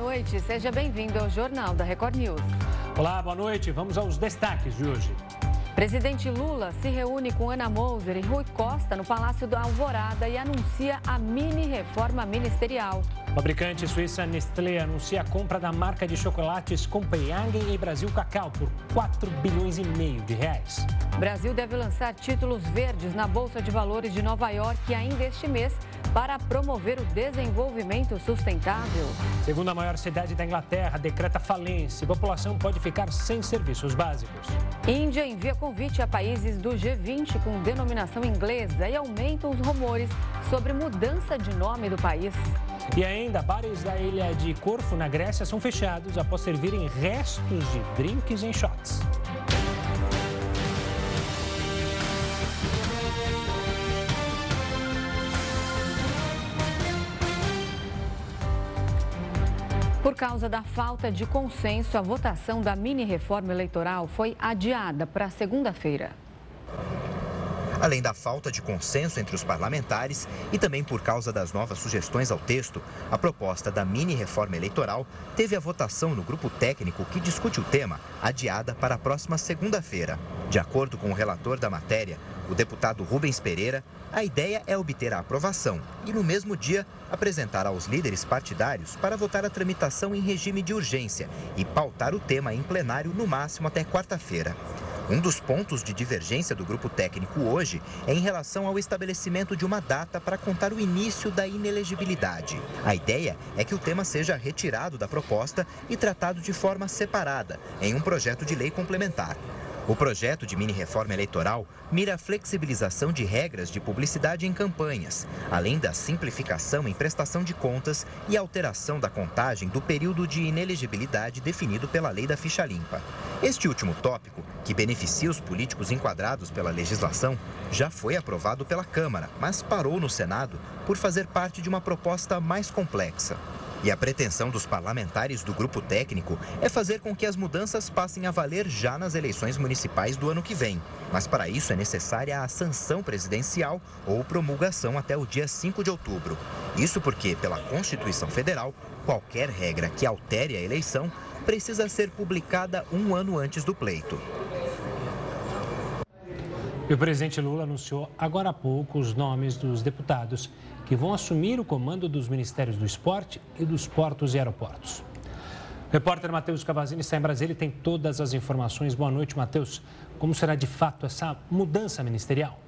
noite. Seja bem-vindo ao Jornal da Record News. Olá, boa noite. Vamos aos destaques de hoje. Presidente Lula se reúne com Ana Moser e Rui Costa no Palácio da Alvorada e anuncia a mini reforma ministerial. Fabricante suíça Nestlé anuncia a compra da marca de chocolates Copenhagen e Brasil Cacau por 4 bilhões e meio de reais. Brasil deve lançar títulos verdes na Bolsa de Valores de Nova York ainda este mês para promover o desenvolvimento sustentável. Segunda maior cidade da Inglaterra decreta falência. A população pode ficar sem serviços básicos. Índia envia convite a países do G20 com denominação inglesa e aumentam os rumores sobre mudança de nome do país. E ainda, bares da ilha de Corfu, na Grécia, são fechados após servirem restos de drinks em shots. Por causa da falta de consenso, a votação da mini-reforma eleitoral foi adiada para segunda-feira. Além da falta de consenso entre os parlamentares e também por causa das novas sugestões ao texto, a proposta da mini-reforma eleitoral teve a votação no grupo técnico que discute o tema adiada para a próxima segunda-feira. De acordo com o relator da matéria, o deputado Rubens Pereira, a ideia é obter a aprovação e, no mesmo dia, apresentar aos líderes partidários para votar a tramitação em regime de urgência e pautar o tema em plenário no máximo até quarta-feira. Um dos pontos de divergência do grupo técnico hoje é em relação ao estabelecimento de uma data para contar o início da inelegibilidade. A ideia é que o tema seja retirado da proposta e tratado de forma separada, em um projeto de lei complementar. O projeto de mini-reforma eleitoral mira a flexibilização de regras de publicidade em campanhas, além da simplificação em prestação de contas e alteração da contagem do período de inelegibilidade definido pela lei da ficha limpa. Este último tópico, que beneficia os políticos enquadrados pela legislação, já foi aprovado pela Câmara, mas parou no Senado por fazer parte de uma proposta mais complexa. E a pretensão dos parlamentares do grupo técnico é fazer com que as mudanças passem a valer já nas eleições municipais do ano que vem. Mas para isso é necessária a sanção presidencial ou promulgação até o dia 5 de outubro. Isso porque, pela Constituição Federal, qualquer regra que altere a eleição precisa ser publicada um ano antes do pleito. E o presidente Lula anunciou agora há pouco os nomes dos deputados que vão assumir o comando dos Ministérios do Esporte e dos Portos e Aeroportos. O repórter Matheus Cavazini está em Brasília e tem todas as informações. Boa noite, Matheus. Como será de fato essa mudança ministerial?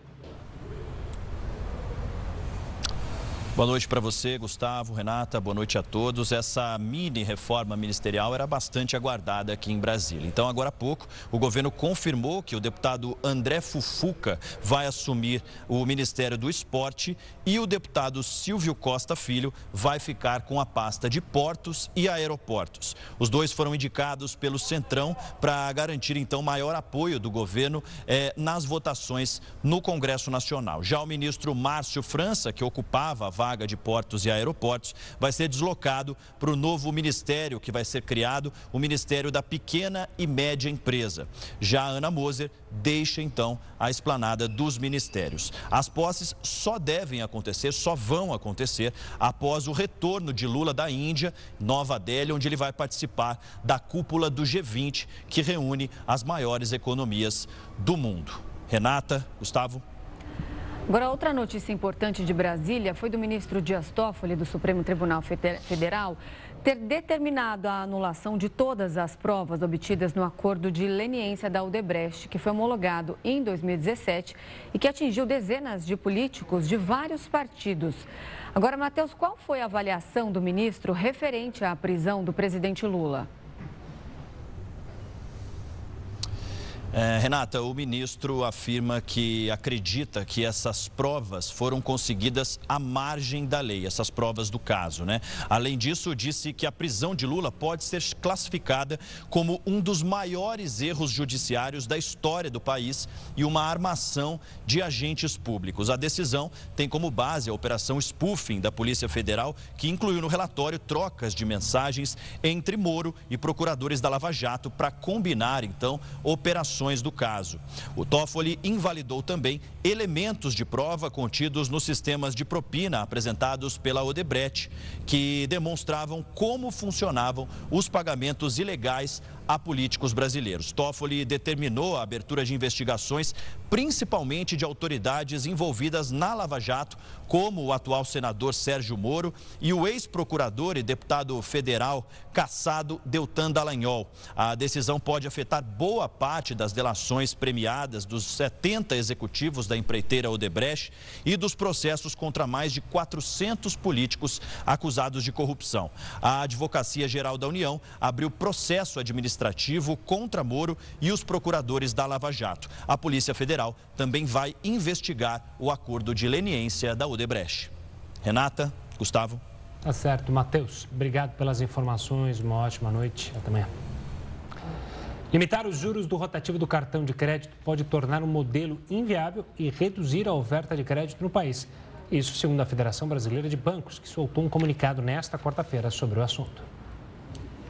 Boa noite para você, Gustavo, Renata, boa noite a todos. Essa mini reforma ministerial era bastante aguardada aqui em Brasília. Então, agora há pouco, o governo confirmou que o deputado André Fufuca vai assumir o Ministério do Esporte e o deputado Silvio Costa Filho vai ficar com a pasta de portos e aeroportos. Os dois foram indicados pelo Centrão para garantir, então, maior apoio do governo eh, nas votações no Congresso Nacional. Já o ministro Márcio França, que ocupava a vaga de portos e aeroportos, vai ser deslocado para o novo ministério que vai ser criado, o Ministério da Pequena e Média Empresa. Já a Ana Moser deixa então a esplanada dos ministérios. As posses só devem acontecer, só vão acontecer após o retorno de Lula da Índia, Nova Delhi, onde ele vai participar da cúpula do G20, que reúne as maiores economias do mundo. Renata, Gustavo. Agora, outra notícia importante de Brasília foi do ministro Dias Toffoli, do Supremo Tribunal Federal, ter determinado a anulação de todas as provas obtidas no acordo de leniência da Odebrecht, que foi homologado em 2017 e que atingiu dezenas de políticos de vários partidos. Agora, Matheus, qual foi a avaliação do ministro referente à prisão do presidente Lula? É, Renata, o ministro afirma que acredita que essas provas foram conseguidas à margem da lei, essas provas do caso, né? Além disso, disse que a prisão de Lula pode ser classificada como um dos maiores erros judiciários da história do país e uma armação de agentes públicos. A decisão tem como base a operação spoofing da Polícia Federal, que incluiu no relatório trocas de mensagens entre Moro e procuradores da Lava Jato para combinar, então, operações do caso. O Toffoli invalidou também elementos de prova contidos nos sistemas de propina apresentados pela Odebrecht, que demonstravam como funcionavam os pagamentos ilegais a políticos brasileiros. Toffoli determinou a abertura de investigações, principalmente de autoridades envolvidas na Lava Jato, como o atual senador Sérgio Moro e o ex-procurador e deputado federal caçado Deltan Dallagnol. A decisão pode afetar boa parte das delações premiadas dos 70 executivos da empreiteira Odebrecht e dos processos contra mais de 400 políticos acusados de corrupção. A Advocacia Geral da União abriu processo administrativo administrativo contra Moro e os procuradores da Lava Jato. A Polícia Federal também vai investigar o acordo de leniência da Odebrecht. Renata, Gustavo. Tá certo, Matheus. Obrigado pelas informações. Uma ótima noite. Até amanhã. Limitar os juros do rotativo do cartão de crédito pode tornar um modelo inviável e reduzir a oferta de crédito no país. Isso segundo a Federação Brasileira de Bancos, que soltou um comunicado nesta quarta-feira sobre o assunto.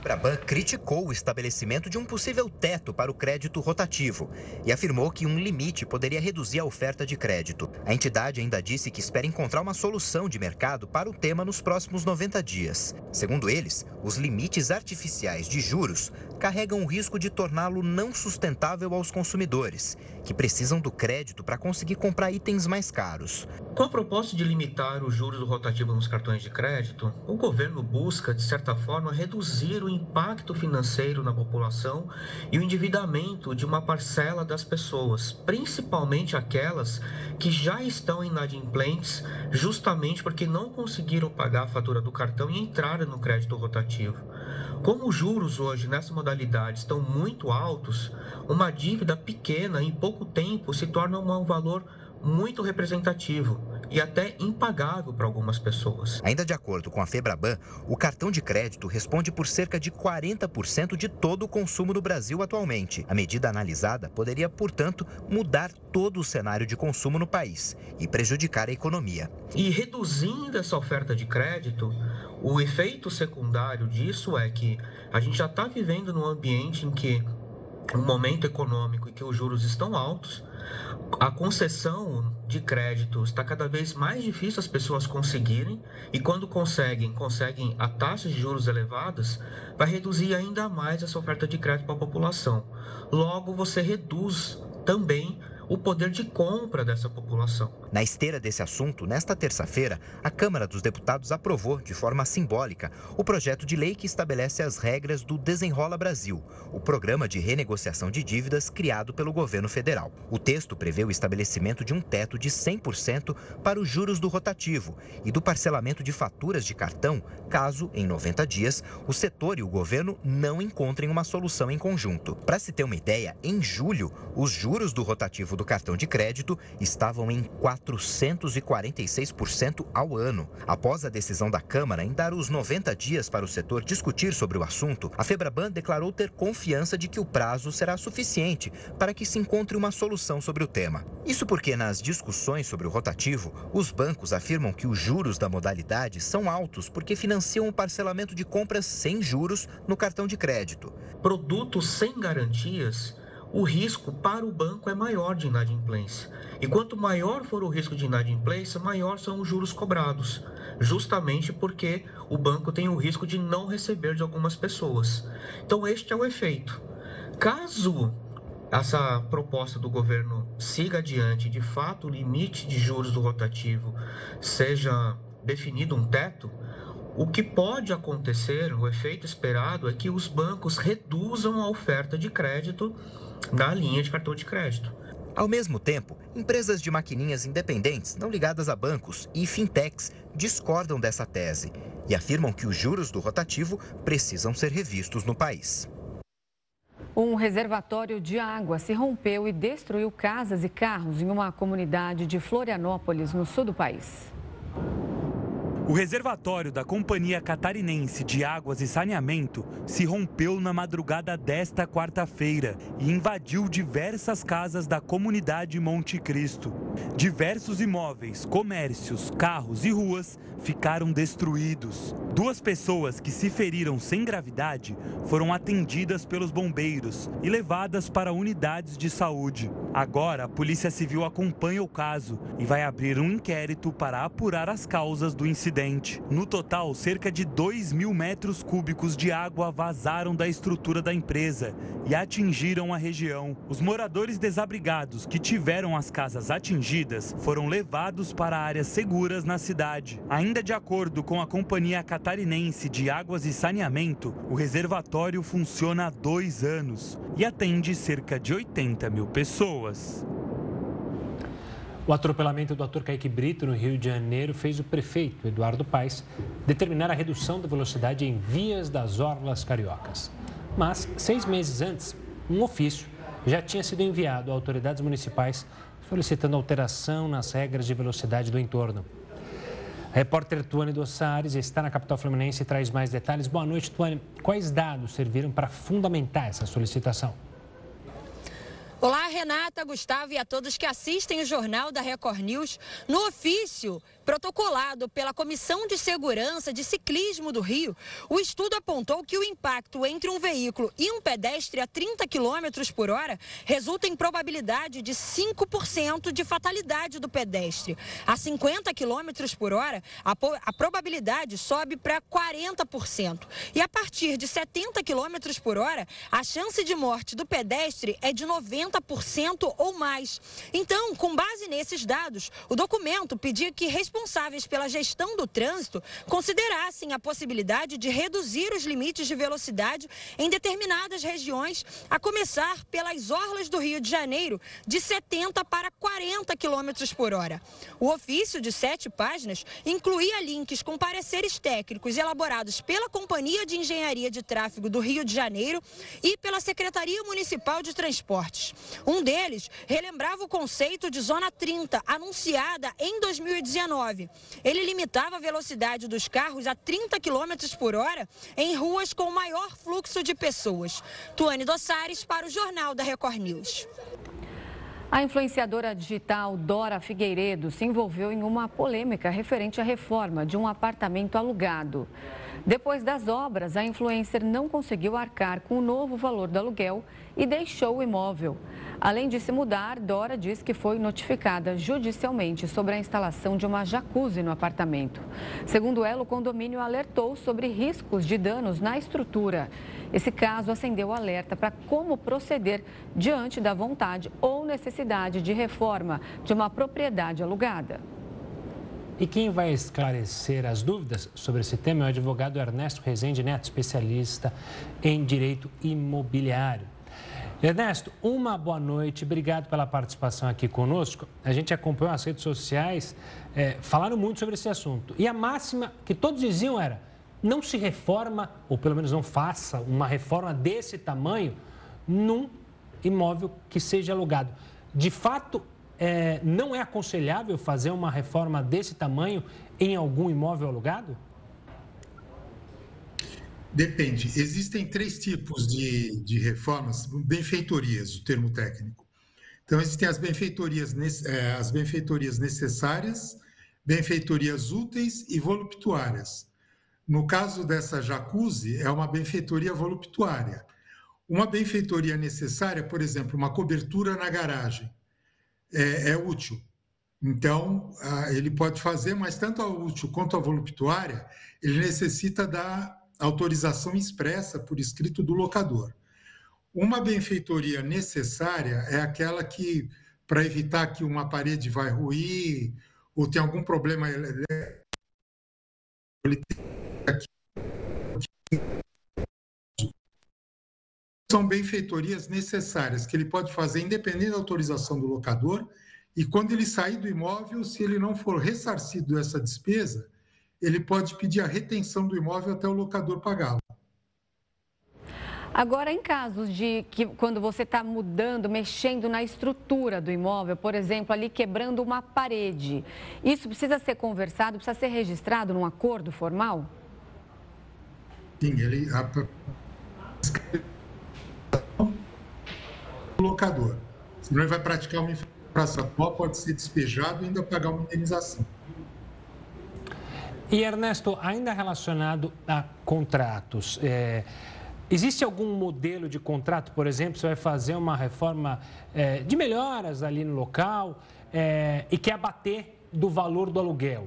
Braban criticou o estabelecimento de um possível teto para o crédito rotativo e afirmou que um limite poderia reduzir a oferta de crédito. A entidade ainda disse que espera encontrar uma solução de mercado para o tema nos próximos 90 dias. Segundo eles, os limites artificiais de juros carregam o risco de torná-lo não sustentável aos consumidores, que precisam do crédito para conseguir comprar itens mais caros. Com a proposta de limitar os juros do rotativo nos cartões de crédito, o governo busca, de certa forma, reduzir o impacto financeiro na população e o endividamento de uma parcela das pessoas, principalmente aquelas que já estão inadimplentes, justamente porque não conseguiram pagar a fatura do cartão e entraram no crédito rotativo. Como os juros hoje nessa modalidade estão muito altos, uma dívida pequena em pouco tempo se torna um valor muito representativo e até impagável para algumas pessoas. Ainda de acordo com a Febraban, o cartão de crédito responde por cerca de 40% de todo o consumo no Brasil atualmente. A medida analisada poderia, portanto, mudar todo o cenário de consumo no país e prejudicar a economia. E reduzindo essa oferta de crédito, o efeito secundário disso é que a gente já está vivendo num ambiente em que um momento econômico em que os juros estão altos, a concessão de crédito está cada vez mais difícil as pessoas conseguirem e quando conseguem, conseguem a taxas de juros elevadas, vai reduzir ainda mais essa oferta de crédito para a população. Logo, você reduz também o poder de compra dessa população. Na esteira desse assunto, nesta terça-feira, a Câmara dos Deputados aprovou, de forma simbólica, o projeto de lei que estabelece as regras do Desenrola Brasil, o programa de renegociação de dívidas criado pelo governo federal. O texto prevê o estabelecimento de um teto de 100% para os juros do rotativo e do parcelamento de faturas de cartão, caso, em 90 dias, o setor e o governo não encontrem uma solução em conjunto. Para se ter uma ideia, em julho, os juros do rotativo do cartão de crédito estavam em 446% ao ano. Após a decisão da Câmara em dar os 90 dias para o setor discutir sobre o assunto, a Febraban declarou ter confiança de que o prazo será suficiente para que se encontre uma solução sobre o tema. Isso porque nas discussões sobre o rotativo, os bancos afirmam que os juros da modalidade são altos porque financiam o parcelamento de compras sem juros no cartão de crédito. Produtos sem garantias o risco para o banco é maior de inadimplência. E quanto maior for o risco de inadimplência, maior são os juros cobrados, justamente porque o banco tem o risco de não receber de algumas pessoas. Então, este é o efeito. Caso essa proposta do governo siga adiante, de fato, o limite de juros do rotativo seja definido um teto, o que pode acontecer, o efeito esperado, é que os bancos reduzam a oferta de crédito da linha de cartão de crédito. Ao mesmo tempo, empresas de maquininhas independentes, não ligadas a bancos, e fintechs discordam dessa tese e afirmam que os juros do rotativo precisam ser revistos no país. Um reservatório de água se rompeu e destruiu casas e carros em uma comunidade de Florianópolis, no sul do país. O reservatório da Companhia Catarinense de Águas e Saneamento se rompeu na madrugada desta quarta-feira e invadiu diversas casas da comunidade Monte Cristo. Diversos imóveis, comércios, carros e ruas ficaram destruídos. Duas pessoas que se feriram sem gravidade foram atendidas pelos bombeiros e levadas para unidades de saúde. Agora, a Polícia Civil acompanha o caso e vai abrir um inquérito para apurar as causas do incidente. No total, cerca de 2 mil metros cúbicos de água vazaram da estrutura da empresa e atingiram a região. Os moradores desabrigados que tiveram as casas atingidas foram levados para áreas seguras na cidade. Ainda de acordo com a Companhia Catarinense de Águas e Saneamento, o reservatório funciona há dois anos e atende cerca de 80 mil pessoas. O atropelamento do ator Kaique Brito no Rio de Janeiro fez o prefeito, Eduardo Paes, determinar a redução da velocidade em vias das orlas cariocas. Mas, seis meses antes, um ofício já tinha sido enviado a autoridades municipais solicitando alteração nas regras de velocidade do entorno. A repórter Tuane Dossares está na capital fluminense e traz mais detalhes. Boa noite, Tuane. Quais dados serviram para fundamentar essa solicitação? Olá, Renata, Gustavo e a todos que assistem o Jornal da Record News. No ofício protocolado pela Comissão de Segurança de Ciclismo do Rio, o estudo apontou que o impacto entre um veículo e um pedestre a 30 km por hora resulta em probabilidade de 5% de fatalidade do pedestre. A 50 km por hora, a, a probabilidade sobe para 40%. E a partir de 70 km por hora, a chance de morte do pedestre é de 90%. 50% ou mais. Então, com base nesses dados, o documento pedia que responsáveis pela gestão do trânsito considerassem a possibilidade de reduzir os limites de velocidade em determinadas regiões, a começar pelas orlas do Rio de Janeiro, de 70 para 40 quilômetros por hora. O ofício de sete páginas incluía links com pareceres técnicos elaborados pela Companhia de Engenharia de Tráfego do Rio de Janeiro e pela Secretaria Municipal de Transportes. Um deles relembrava o conceito de Zona 30, anunciada em 2019. Ele limitava a velocidade dos carros a 30 km por hora em ruas com maior fluxo de pessoas. Tuane Dossares para o Jornal da Record News. A influenciadora digital Dora Figueiredo se envolveu em uma polêmica referente à reforma de um apartamento alugado. Depois das obras, a influencer não conseguiu arcar com o novo valor do aluguel e deixou o imóvel. Além de se mudar, Dora diz que foi notificada judicialmente sobre a instalação de uma jacuzzi no apartamento. Segundo ela, o condomínio alertou sobre riscos de danos na estrutura. Esse caso acendeu alerta para como proceder diante da vontade ou necessidade de reforma de uma propriedade alugada. E quem vai esclarecer as dúvidas sobre esse tema é o advogado Ernesto Rezende Neto, especialista em direito imobiliário. Ernesto, uma boa noite, obrigado pela participação aqui conosco. A gente acompanhou as redes sociais, é, falaram muito sobre esse assunto. E a máxima que todos diziam era: não se reforma, ou pelo menos não faça uma reforma desse tamanho num imóvel que seja alugado. De fato, é, não é aconselhável fazer uma reforma desse tamanho em algum imóvel alugado? Depende. Existem três tipos de, de reformas, benfeitorias, o termo técnico. Então, existem as benfeitorias, é, as benfeitorias necessárias, benfeitorias úteis e voluptuárias. No caso dessa jacuzzi, é uma benfeitoria voluptuária. Uma benfeitoria necessária, por exemplo, uma cobertura na garagem, é, é útil. Então, ele pode fazer, mas tanto a útil quanto a voluptuária, ele necessita da autorização expressa por escrito do locador. Uma benfeitoria necessária é aquela que, para evitar que uma parede vai ruir ou tem algum problema são benfeitorias necessárias que ele pode fazer independente da autorização do locador e quando ele sair do imóvel, se ele não for ressarcido dessa despesa, ele pode pedir a retenção do imóvel até o locador pagá-lo. Agora, em casos de que quando você está mudando, mexendo na estrutura do imóvel, por exemplo, ali quebrando uma parede, isso precisa ser conversado, precisa ser registrado num acordo formal? Sim, ele locador. Senão ele vai praticar uma infração, pode ser despejado e ainda pagar uma indenização. E Ernesto, ainda relacionado a contratos, é, Existe algum modelo de contrato, por exemplo, você vai fazer uma reforma é, de melhoras ali no local é, e quer abater do valor do aluguel?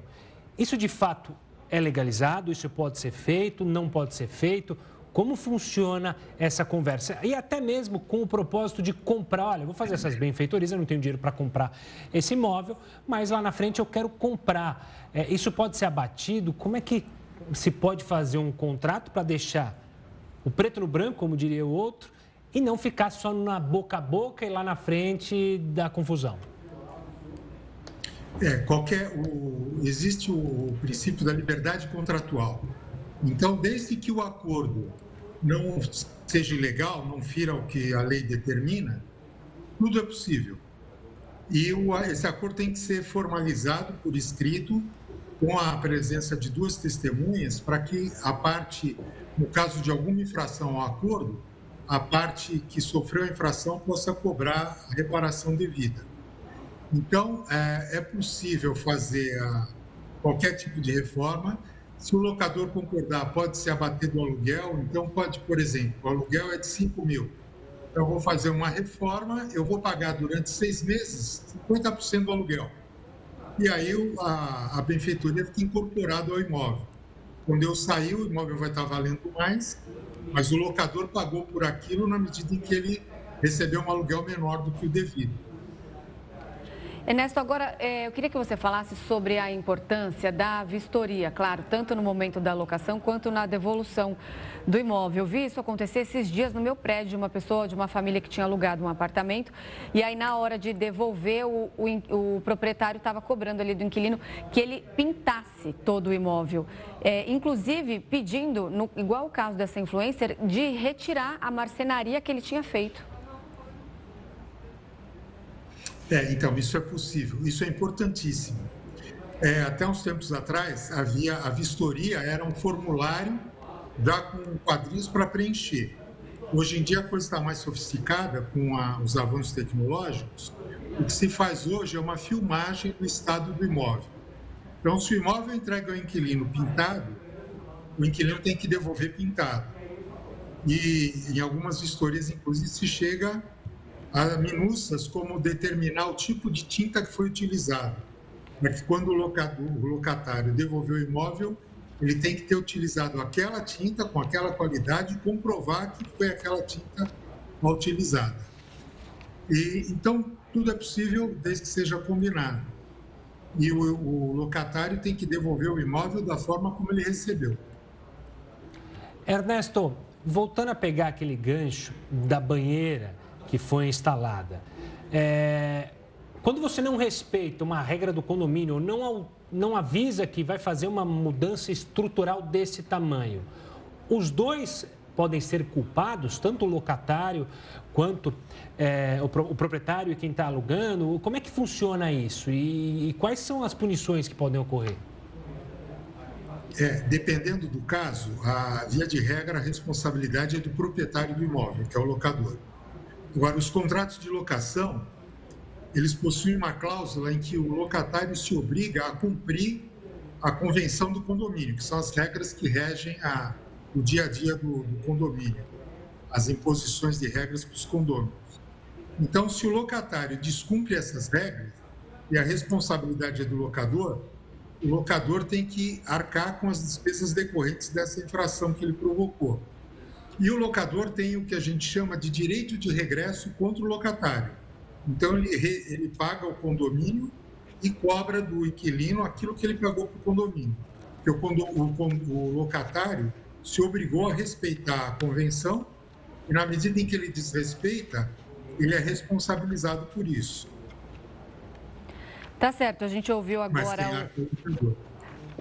Isso de fato é legalizado? Isso pode ser feito? Não pode ser feito? Como funciona essa conversa? E até mesmo com o propósito de comprar, olha, vou fazer essas benfeitorias, eu não tenho dinheiro para comprar esse imóvel, mas lá na frente eu quero comprar. É, isso pode ser abatido? Como é que se pode fazer um contrato para deixar o preto no branco, como diria o outro, e não ficar só na boca a boca e lá na frente da confusão. É, qualquer, o, existe o princípio da liberdade contratual. Então, desde que o acordo não seja ilegal, não fira o que a lei determina, tudo é possível. E o, esse acordo tem que ser formalizado por escrito, com a presença de duas testemunhas, para que a parte no caso de alguma infração ao acordo, a parte que sofreu a infração possa cobrar a reparação devida. Então, é, é possível fazer a, qualquer tipo de reforma. Se o locador concordar, pode se abater do aluguel. Então, pode, por exemplo, o aluguel é de 5 mil. Então, eu vou fazer uma reforma, eu vou pagar durante seis meses 50% do aluguel. E aí a, a benfeitoria fica incorporada ao imóvel. Quando eu sair, o imóvel vai estar valendo mais, mas o locador pagou por aquilo na medida em que ele recebeu um aluguel menor do que o devido. Ernesto, agora é, eu queria que você falasse sobre a importância da vistoria, claro, tanto no momento da locação quanto na devolução do imóvel. Eu vi isso acontecer esses dias no meu prédio, uma pessoa de uma família que tinha alugado um apartamento e aí na hora de devolver, o, o, o proprietário estava cobrando ali do inquilino que ele pintasse todo o imóvel. É, inclusive pedindo, no, igual o caso dessa influencer, de retirar a marcenaria que ele tinha feito. É, então, isso é possível, isso é importantíssimo. É, até uns tempos atrás, havia a vistoria, era um formulário já com quadrinhos para preencher. Hoje em dia a coisa está mais sofisticada com a, os avanços tecnológicos. O que se faz hoje é uma filmagem do estado do imóvel. Então, se o imóvel entrega ao inquilino pintado, o inquilino tem que devolver pintado. E em algumas vistorias, inclusive, se chega a minúcias como determinar o tipo de tinta que foi utilizada. Para que quando o, locatário devolver o imóvel, ele tem que ter utilizado aquela tinta com aquela qualidade e comprovar que foi aquela tinta utilizada. E, então, tudo é possível desde que seja combinado. E o, o locatário tem que devolver o imóvel da forma como ele recebeu. Ernesto, voltando a pegar aquele gancho da banheira que foi instalada. É, quando você não respeita uma regra do condomínio, não, não avisa que vai fazer uma mudança estrutural desse tamanho, os dois podem ser culpados, tanto o locatário quanto é, o, o, proprietário e quem está alugando? Como é que funciona isso? E, e, quais são as punições que podem ocorrer? É, dependendo do caso, a via de regra, a responsabilidade é do proprietário do imóvel, que é o locador. Agora, os contratos de locação, eles possuem uma cláusula em que o locatário se obriga a cumprir a convenção do condomínio, que são as regras que regem a, o dia a dia do, do condomínio, as imposições de regras para os condôminos. Então, se o locatário descumpre essas regras, e a responsabilidade é do locador, o locador tem que arcar com as despesas decorrentes dessa infração que ele provocou. E o locador tem o que a gente chama de direito de regresso contra o locatário. Então, ele, ele paga o condomínio e cobra do inquilino aquilo que ele pagou para o condomínio. Porque o, condo, o, o locatário se obrigou a respeitar a convenção e, na medida em que ele desrespeita, ele é responsabilizado por isso. Tá certo, a gente ouviu agora. O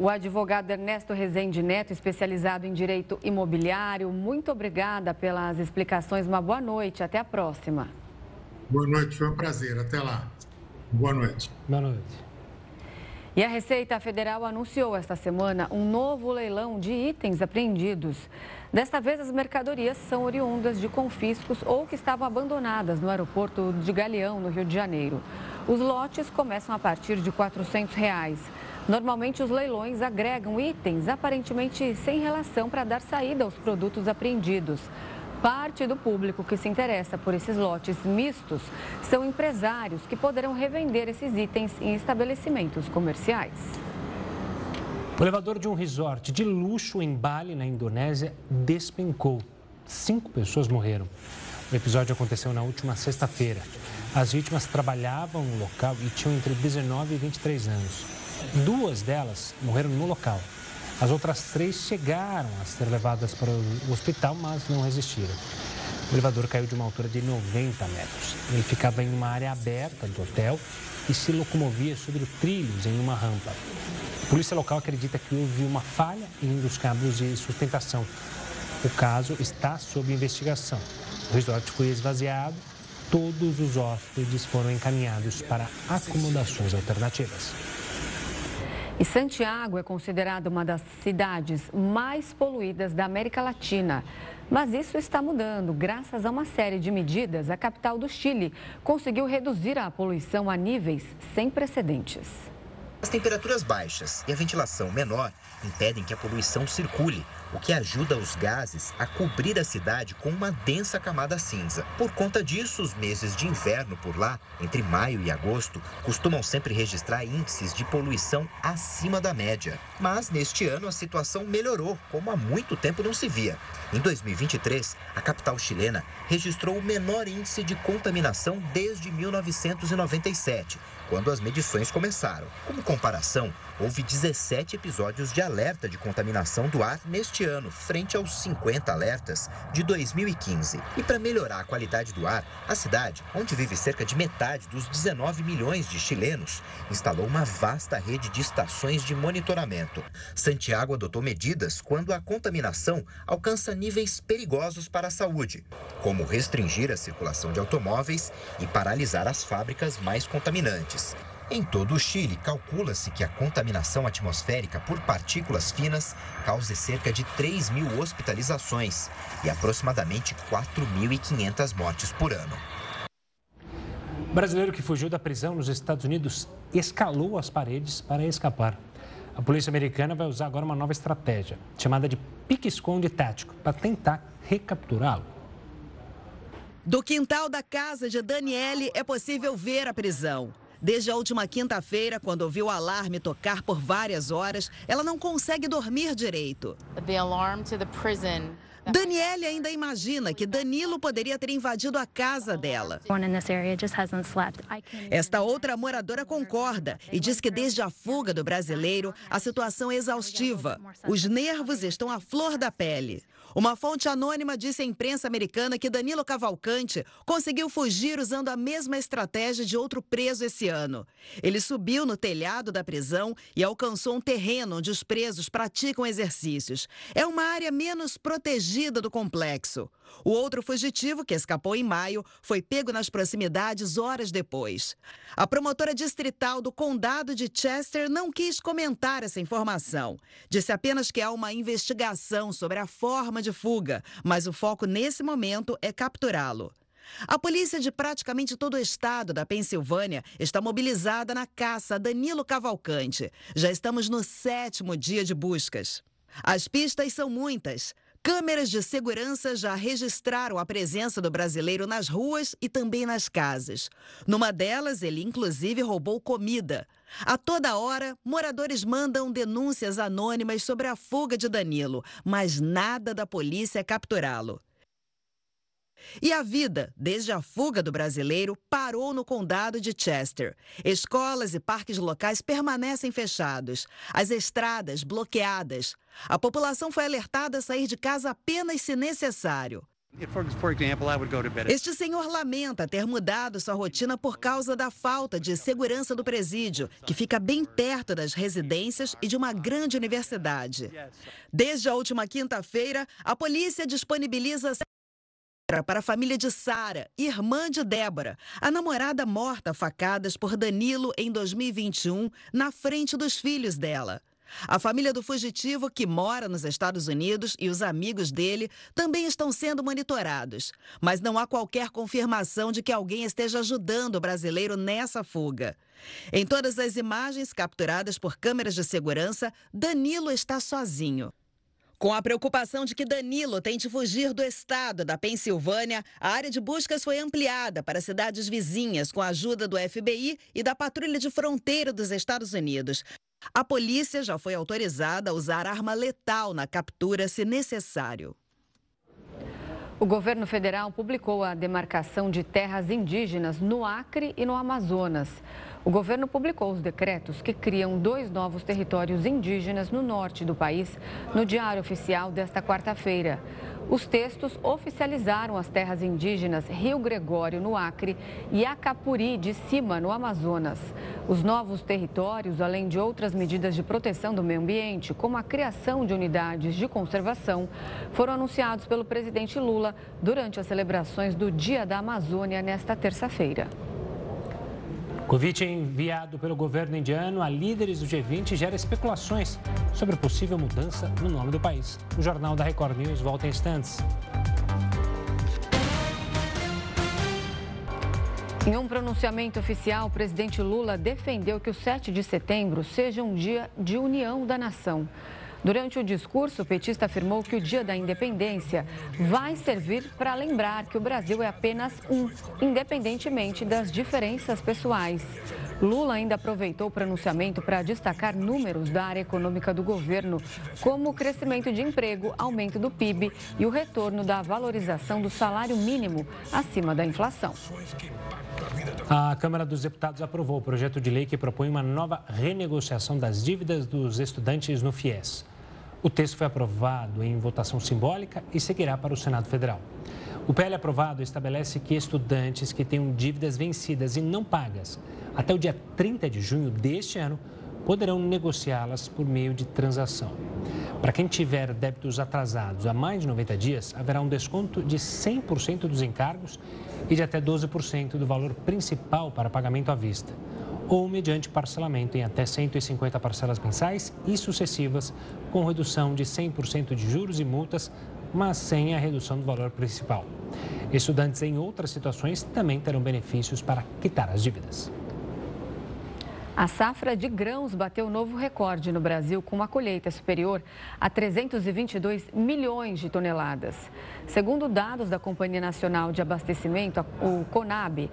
advogado Ernesto Rezende Neto, especializado em direito imobiliário, muito obrigada pelas explicações. Uma boa noite, até a próxima. Boa noite, foi um prazer. Até lá. Boa noite. Boa noite. E a Receita Federal anunciou esta semana um novo leilão de itens apreendidos. Desta vez, as mercadorias são oriundas de confiscos ou que estavam abandonadas no aeroporto de Galeão, no Rio de Janeiro. Os lotes começam a partir de 400 reais. Normalmente, os leilões agregam itens aparentemente sem relação para dar saída aos produtos apreendidos. Parte do público que se interessa por esses lotes mistos são empresários que poderão revender esses itens em estabelecimentos comerciais. O elevador de um resort de luxo em Bali, na Indonésia, despencou. Cinco pessoas morreram. O episódio aconteceu na última sexta-feira. As vítimas trabalhavam no local e tinham entre 19 e 23 anos. Duas delas morreram no local. As outras três chegaram a ser levadas para o hospital, mas não resistiram. O elevador caiu de uma altura de 90 metros. Ele ficava em uma área aberta do hotel e se locomovia sobre trilhos em uma rampa. A polícia local acredita que houve uma falha em um dos cabos de sustentação. O caso está sob investigação. O resort foi esvaziado, todos os hóspedes foram encaminhados para acomodações alternativas. E Santiago é considerada uma das cidades mais poluídas da América Latina. Mas isso está mudando. Graças a uma série de medidas, a capital do Chile conseguiu reduzir a poluição a níveis sem precedentes. As temperaturas baixas e a ventilação menor impedem que a poluição circule, o que ajuda os gases a cobrir a cidade com uma densa camada cinza. Por conta disso, os meses de inverno por lá, entre maio e agosto, costumam sempre registrar índices de poluição acima da média. Mas neste ano a situação melhorou, como há muito tempo não se via. Em 2023, a capital chilena registrou o menor índice de contaminação desde 1997 quando as medições começaram. Como comparação, houve 17 episódios de alerta de contaminação do ar neste ano, frente aos 50 alertas de 2015. E para melhorar a qualidade do ar, a cidade, onde vive cerca de metade dos 19 milhões de chilenos, instalou uma vasta rede de estações de monitoramento. Santiago adotou medidas quando a contaminação alcança níveis perigosos para a saúde, como restringir a circulação de automóveis e paralisar as fábricas mais contaminantes. Em todo o Chile, calcula-se que a contaminação atmosférica por partículas finas cause cerca de 3 mil hospitalizações e aproximadamente 4.500 mortes por ano. O brasileiro que fugiu da prisão nos Estados Unidos escalou as paredes para escapar. A polícia americana vai usar agora uma nova estratégia, chamada de pique-esconde tático, para tentar recapturá-lo. Do quintal da casa de Daniele é possível ver a prisão. Desde a última quinta-feira, quando ouviu o alarme tocar por várias horas, ela não consegue dormir direito. Daniele ainda imagina que Danilo poderia ter invadido a casa dela. Esta outra moradora concorda e diz que desde a fuga do brasileiro, a situação é exaustiva. Os nervos estão à flor da pele. Uma fonte anônima disse à imprensa americana que Danilo Cavalcante conseguiu fugir usando a mesma estratégia de outro preso esse ano. Ele subiu no telhado da prisão e alcançou um terreno onde os presos praticam exercícios. É uma área menos protegida do complexo. O outro fugitivo, que escapou em maio, foi pego nas proximidades horas depois. A promotora distrital do condado de Chester não quis comentar essa informação. Disse apenas que há uma investigação sobre a forma de fuga, mas o foco nesse momento é capturá-lo. A polícia de praticamente todo o estado da Pensilvânia está mobilizada na caça a Danilo Cavalcante. Já estamos no sétimo dia de buscas. As pistas são muitas. Câmeras de segurança já registraram a presença do brasileiro nas ruas e também nas casas. Numa delas, ele inclusive roubou comida. A toda hora, moradores mandam denúncias anônimas sobre a fuga de Danilo, mas nada da polícia capturá-lo. E a vida, desde a fuga do brasileiro, parou no condado de Chester. Escolas e parques locais permanecem fechados, as estradas bloqueadas. A população foi alertada a sair de casa apenas se necessário. Este senhor lamenta ter mudado sua rotina por causa da falta de segurança do presídio, que fica bem perto das residências e de uma grande universidade. Desde a última quinta-feira, a polícia disponibiliza para a família de Sara, irmã de Débora, a namorada morta a facadas por Danilo em 2021, na frente dos filhos dela. A família do fugitivo, que mora nos Estados Unidos, e os amigos dele também estão sendo monitorados. Mas não há qualquer confirmação de que alguém esteja ajudando o brasileiro nessa fuga. Em todas as imagens capturadas por câmeras de segurança, Danilo está sozinho. Com a preocupação de que Danilo tente fugir do estado da Pensilvânia, a área de buscas foi ampliada para cidades vizinhas com a ajuda do FBI e da Patrulha de Fronteira dos Estados Unidos. A polícia já foi autorizada a usar arma letal na captura se necessário. O governo federal publicou a demarcação de terras indígenas no Acre e no Amazonas. O governo publicou os decretos que criam dois novos territórios indígenas no norte do país no Diário Oficial desta quarta-feira. Os textos oficializaram as terras indígenas Rio Gregório, no Acre, e Acapuri, de Cima, no Amazonas. Os novos territórios, além de outras medidas de proteção do meio ambiente, como a criação de unidades de conservação, foram anunciados pelo presidente Lula durante as celebrações do Dia da Amazônia nesta terça-feira. Convite enviado pelo governo indiano a líderes do G20 gera especulações sobre possível mudança no nome do país. O Jornal da Record News volta em instantes. Em um pronunciamento oficial, o presidente Lula defendeu que o 7 de setembro seja um dia de união da nação. Durante o discurso, o petista afirmou que o Dia da Independência vai servir para lembrar que o Brasil é apenas um, independentemente das diferenças pessoais. Lula ainda aproveitou o pronunciamento para destacar números da área econômica do governo, como o crescimento de emprego, aumento do PIB e o retorno da valorização do salário mínimo acima da inflação. A Câmara dos Deputados aprovou o projeto de lei que propõe uma nova renegociação das dívidas dos estudantes no FIES. O texto foi aprovado em votação simbólica e seguirá para o Senado Federal. O PL aprovado estabelece que estudantes que tenham dívidas vencidas e não pagas até o dia 30 de junho deste ano poderão negociá-las por meio de transação. Para quem tiver débitos atrasados há mais de 90 dias, haverá um desconto de 100% dos encargos e de até 12% do valor principal para pagamento à vista ou mediante parcelamento em até 150 parcelas mensais e sucessivas, com redução de 100% de juros e multas, mas sem a redução do valor principal. Estudantes em outras situações também terão benefícios para quitar as dívidas. A safra de grãos bateu novo recorde no Brasil, com uma colheita superior a 322 milhões de toneladas. Segundo dados da Companhia Nacional de Abastecimento, o CONAB,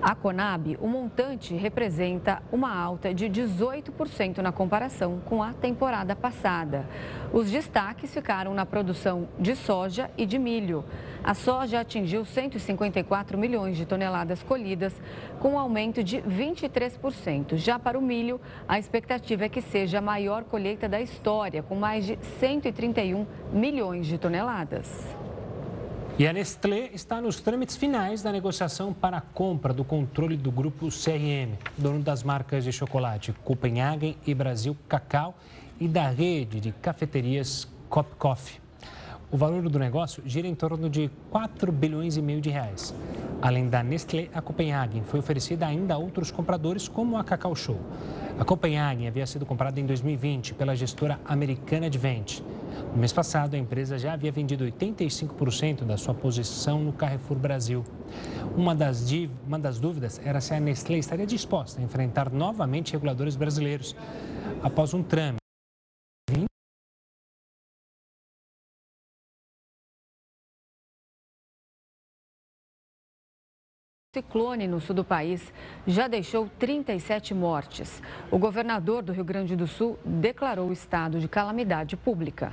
a Conab, o montante representa uma alta de 18% na comparação com a temporada passada. Os destaques ficaram na produção de soja e de milho. A soja atingiu 154 milhões de toneladas colhidas, com um aumento de 23%. Já para o milho, a expectativa é que seja a maior colheita da história, com mais de 131 milhões de toneladas. E a Nestlé está nos trâmites finais da negociação para a compra do controle do grupo CRM, dono das marcas de chocolate Copenhagen e Brasil Cacau e da rede de cafeterias Cop Coffee. O valor do negócio gira em torno de 4 bilhões e meio de reais. Além da Nestlé, a Copenhagen foi oferecida ainda a outros compradores, como a Cacau Show. A Copenhagen havia sido comprada em 2020 pela gestora americana Advent. No mês passado, a empresa já havia vendido 85% da sua posição no Carrefour Brasil. Uma das, uma das dúvidas era se a Nestlé estaria disposta a enfrentar novamente reguladores brasileiros após um trâmite. Ciclone no sul do país já deixou 37 mortes. O governador do Rio Grande do Sul declarou o estado de calamidade pública.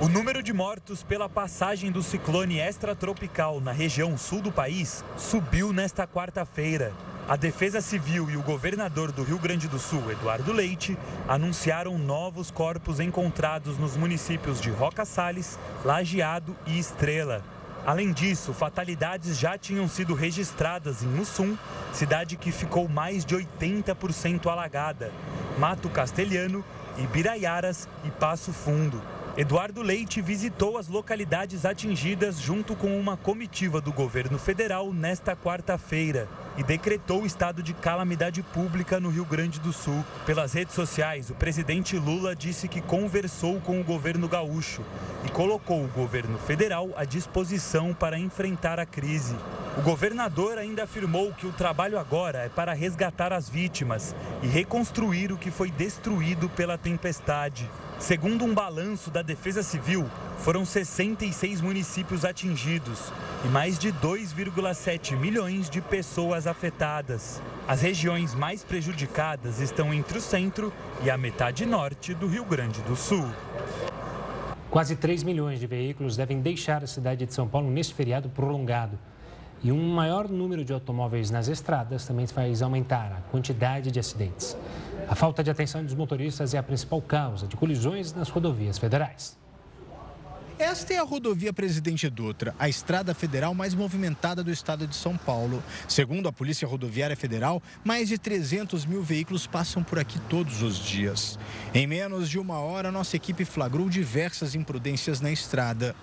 O número de mortos pela passagem do ciclone extratropical na região sul do país subiu nesta quarta-feira. A Defesa Civil e o governador do Rio Grande do Sul, Eduardo Leite, anunciaram novos corpos encontrados nos municípios de Roca Salles, Lajeado e Estrela. Além disso, fatalidades já tinham sido registradas em Mussum, cidade que ficou mais de 80% alagada, Mato Castelhano, Ibiraiaras e Passo Fundo. Eduardo Leite visitou as localidades atingidas junto com uma comitiva do governo federal nesta quarta-feira e decretou o estado de calamidade pública no Rio Grande do Sul. Pelas redes sociais, o presidente Lula disse que conversou com o governo gaúcho e colocou o governo federal à disposição para enfrentar a crise. O governador ainda afirmou que o trabalho agora é para resgatar as vítimas e reconstruir o que foi destruído pela tempestade. Segundo um balanço da Defesa Civil, foram 66 municípios atingidos e mais de 2,7 milhões de pessoas afetadas. As regiões mais prejudicadas estão entre o centro e a metade norte do Rio Grande do Sul. Quase 3 milhões de veículos devem deixar a cidade de São Paulo neste feriado prolongado. E um maior número de automóveis nas estradas também faz aumentar a quantidade de acidentes. A falta de atenção dos motoristas é a principal causa de colisões nas rodovias federais. Esta é a rodovia Presidente Dutra, a estrada federal mais movimentada do estado de São Paulo. Segundo a Polícia Rodoviária Federal, mais de 300 mil veículos passam por aqui todos os dias. Em menos de uma hora, nossa equipe flagrou diversas imprudências na estrada.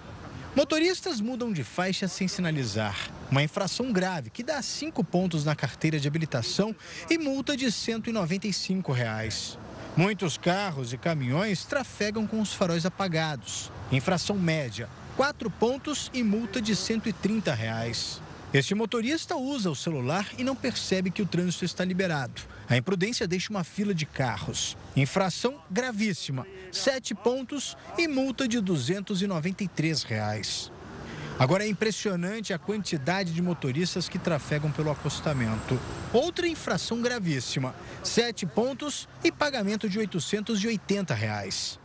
Motoristas mudam de faixa sem sinalizar. Uma infração grave que dá cinco pontos na carteira de habilitação e multa de 195 reais. Muitos carros e caminhões trafegam com os faróis apagados. Infração média, quatro pontos e multa de 130 reais. Este motorista usa o celular e não percebe que o trânsito está liberado. A imprudência deixa uma fila de carros. Infração gravíssima, sete pontos e multa de 293 reais. Agora é impressionante a quantidade de motoristas que trafegam pelo acostamento. Outra infração gravíssima, sete pontos e pagamento de 880 reais.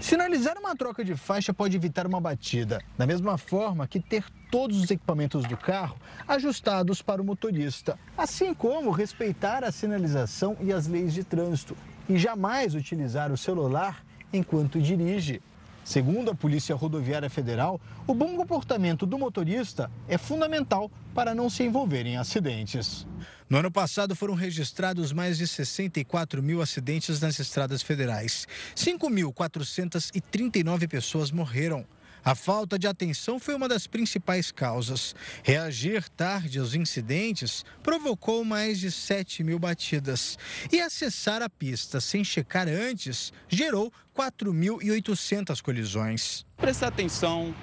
Sinalizar uma troca de faixa pode evitar uma batida, da mesma forma que ter todos os equipamentos do carro ajustados para o motorista, assim como respeitar a sinalização e as leis de trânsito e jamais utilizar o celular enquanto dirige. Segundo a Polícia Rodoviária Federal, o bom comportamento do motorista é fundamental para não se envolver em acidentes. No ano passado foram registrados mais de 64 mil acidentes nas estradas federais. 5.439 pessoas morreram. A falta de atenção foi uma das principais causas. Reagir tarde aos incidentes provocou mais de 7 mil batidas. E acessar a pista sem checar antes gerou 4.800 colisões. Prestar atenção,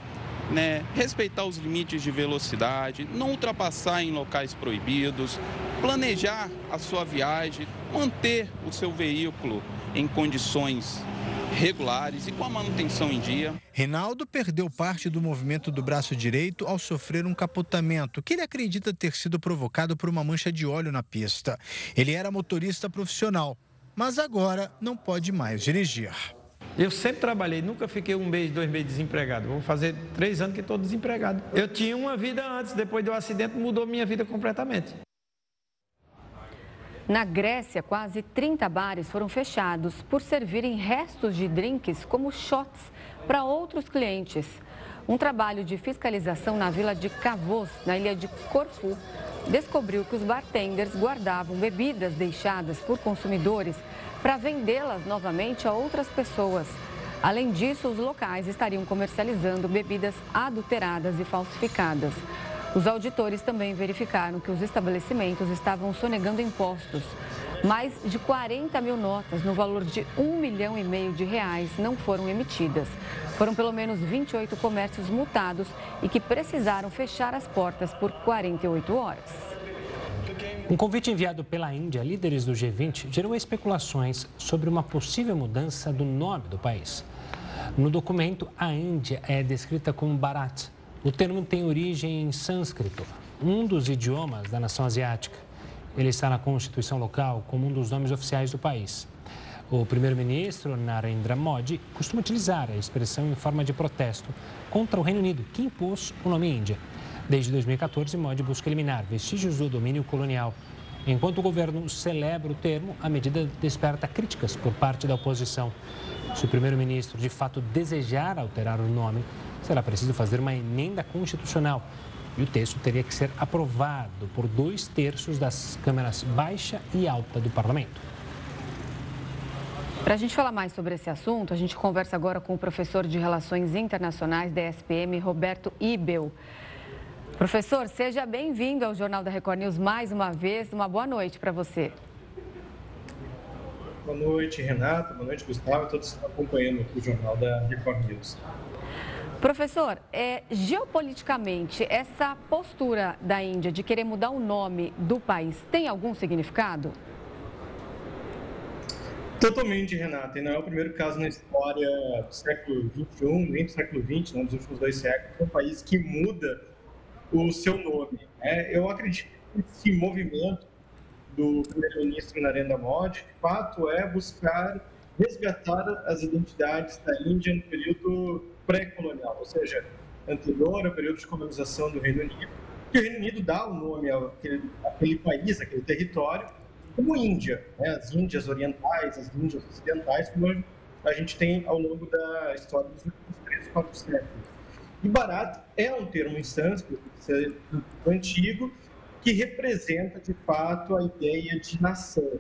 né, respeitar os limites de velocidade, não ultrapassar em locais proibidos, planejar a sua viagem, manter o seu veículo em condições regulares e com a manutenção em dia. Rinaldo perdeu parte do movimento do braço direito ao sofrer um capotamento que ele acredita ter sido provocado por uma mancha de óleo na pista. Ele era motorista profissional, mas agora não pode mais dirigir. Eu sempre trabalhei, nunca fiquei um mês, dois meses desempregado. Vou fazer três anos que estou desempregado. Eu tinha uma vida antes, depois do acidente mudou minha vida completamente. Na Grécia, quase 30 bares foram fechados por servirem restos de drinks como shots para outros clientes. Um trabalho de fiscalização na vila de Kavos, na ilha de Corfu, descobriu que os bartenders guardavam bebidas deixadas por consumidores para vendê-las novamente a outras pessoas. Além disso, os locais estariam comercializando bebidas adulteradas e falsificadas. Os auditores também verificaram que os estabelecimentos estavam sonegando impostos. Mais de 40 mil notas no valor de um milhão e meio de reais não foram emitidas. Foram pelo menos 28 comércios multados e que precisaram fechar as portas por 48 horas. Um convite enviado pela Índia a líderes do G20 gerou especulações sobre uma possível mudança do nome do país. No documento, a Índia é descrita como Bharat. O termo tem origem em sânscrito, um dos idiomas da nação asiática. Ele está na Constituição local como um dos nomes oficiais do país. O primeiro-ministro Narendra Modi costuma utilizar a expressão em forma de protesto contra o Reino Unido, que impôs o nome Índia. Desde 2014, Modi busca eliminar vestígios do domínio colonial. Enquanto o governo celebra o termo, a medida desperta críticas por parte da oposição. Se o primeiro-ministro de fato desejar alterar o nome, será preciso fazer uma emenda constitucional. E o texto teria que ser aprovado por dois terços das câmaras baixa e alta do parlamento. Para a gente falar mais sobre esse assunto, a gente conversa agora com o professor de Relações Internacionais da SPM, Roberto Ibel. Professor, seja bem-vindo ao Jornal da Record News mais uma vez. Uma boa noite para você. Boa noite, Renata. Boa noite, Gustavo. Todos que estão acompanhando aqui o Jornal da Record News. Professor, é, geopoliticamente, essa postura da Índia de querer mudar o nome do país tem algum significado? Totalmente, Renata. E não é o primeiro caso na história do século XXI, nem do século XX, não, dos últimos dois séculos, um país que muda o seu nome. É, eu acredito que esse movimento do primeiro-ministro Narendra Modi, de fato, é buscar resgatar as identidades da Índia no período pré-colonial, ou seja, anterior ao período de colonização do Reino Unido, que o Reino Unido dá o nome àquele, àquele país, àquele território, como Índia, né? as Índias orientais, as Índias ocidentais, como a gente tem ao longo da história dos últimos três, quatro séculos. E Bharat é um termo em sânscrito antigo que representa, de fato, a ideia de nação.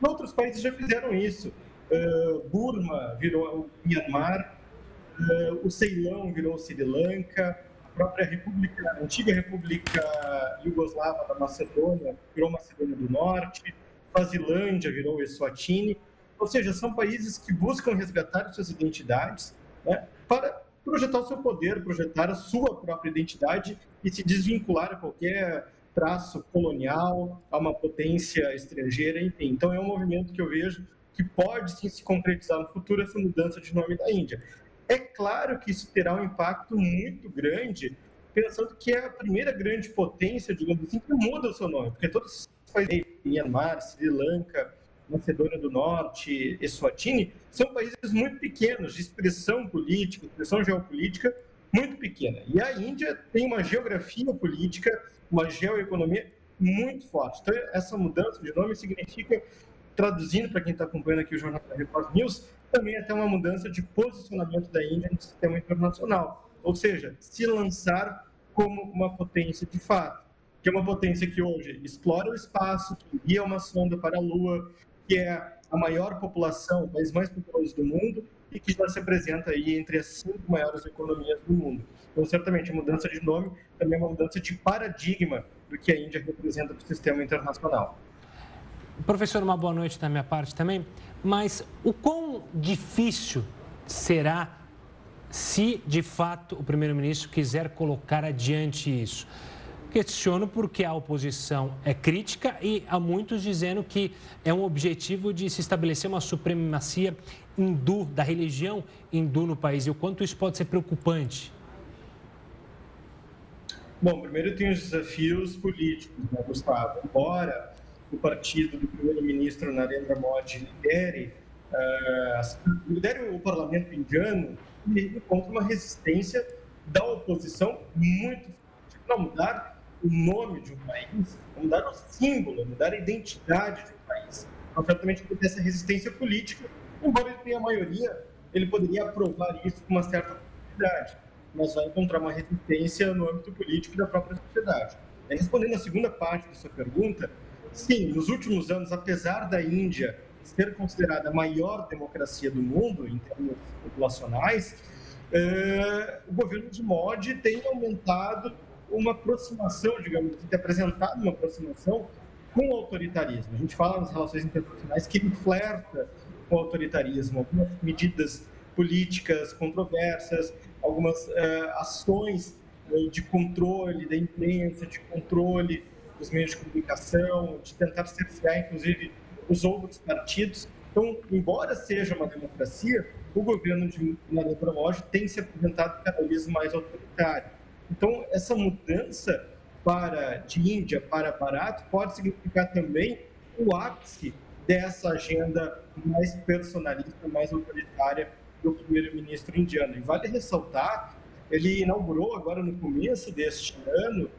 Outros países já fizeram isso. Uh, Burma virou o Myanmar, o Ceilão virou Sri Lanka, a própria República, a antiga República Iugoslava da Macedônia virou Macedônia do Norte, Fazilândia virou Eswatini. Ou seja, são países que buscam resgatar suas identidades né, para projetar o seu poder, projetar a sua própria identidade e se desvincular a qualquer traço colonial, a uma potência estrangeira, enfim. Então, é um movimento que eu vejo que pode sim se concretizar no futuro essa mudança de nome da Índia. É claro que isso terá um impacto muito grande, pensando que é a primeira grande potência, digamos assim, que muda o seu nome, porque todos os países, Myanmar, Sri Lanka, Macedônia do Norte, Eswatini, são países muito pequenos, de expressão política, expressão geopolítica muito pequena. E a Índia tem uma geografia política, uma geoeconomia muito forte. Então, essa mudança de nome significa, traduzindo para quem está acompanhando aqui o jornal da Record News, também até uma mudança de posicionamento da Índia no sistema internacional. Ou seja, se lançar como uma potência de fato, que é uma potência que hoje explora o espaço, que envia uma sonda para a Lua, que é a maior população, o país mais populoso do mundo e que já se apresenta aí entre as cinco maiores economias do mundo. Então, certamente, a mudança de nome também é uma mudança de paradigma do que a Índia representa para o sistema internacional. Professor, uma boa noite da minha parte também. Mas o quão difícil será se, de fato, o primeiro-ministro quiser colocar adiante isso? Questiono porque a oposição é crítica e há muitos dizendo que é um objetivo de se estabelecer uma supremacia hindu, da religião hindu no país. E o quanto isso pode ser preocupante? Bom, primeiro tem os desafios políticos, né, Gustavo? Embora o partido do primeiro-ministro Narendra Modi lidere, uh, lidere o parlamento indiano, ele encontra uma resistência da oposição muito forte para mudar o nome de um país, mudar o símbolo, mudar a identidade de um país. Então, certamente, essa resistência política, embora ele tenha a maioria, ele poderia aprovar isso com uma certa facilidade, mas vai encontrar uma resistência no âmbito político da própria sociedade. Respondendo à segunda parte da sua pergunta, sim, nos últimos anos, apesar da Índia ser considerada a maior democracia do mundo em termos populacionais, eh, o governo de Modi tem aumentado uma aproximação, digamos tem apresentado uma aproximação com o autoritarismo. A gente fala nas relações internacionais que ele flerta com o autoritarismo, algumas medidas políticas controversas, algumas uh, ações uh, de controle da imprensa, de controle dos meios de comunicação, de tentar cercear, inclusive, os outros partidos. Então, embora seja uma democracia, o governo de Narendra Modi tem se apresentado cada vez mais autoritário. Então, essa mudança para de Índia para barato pode significar também o ápice dessa agenda mais personalista, mais autoritária do primeiro-ministro indiano. E vale ressaltar, ele inaugurou agora no começo deste ano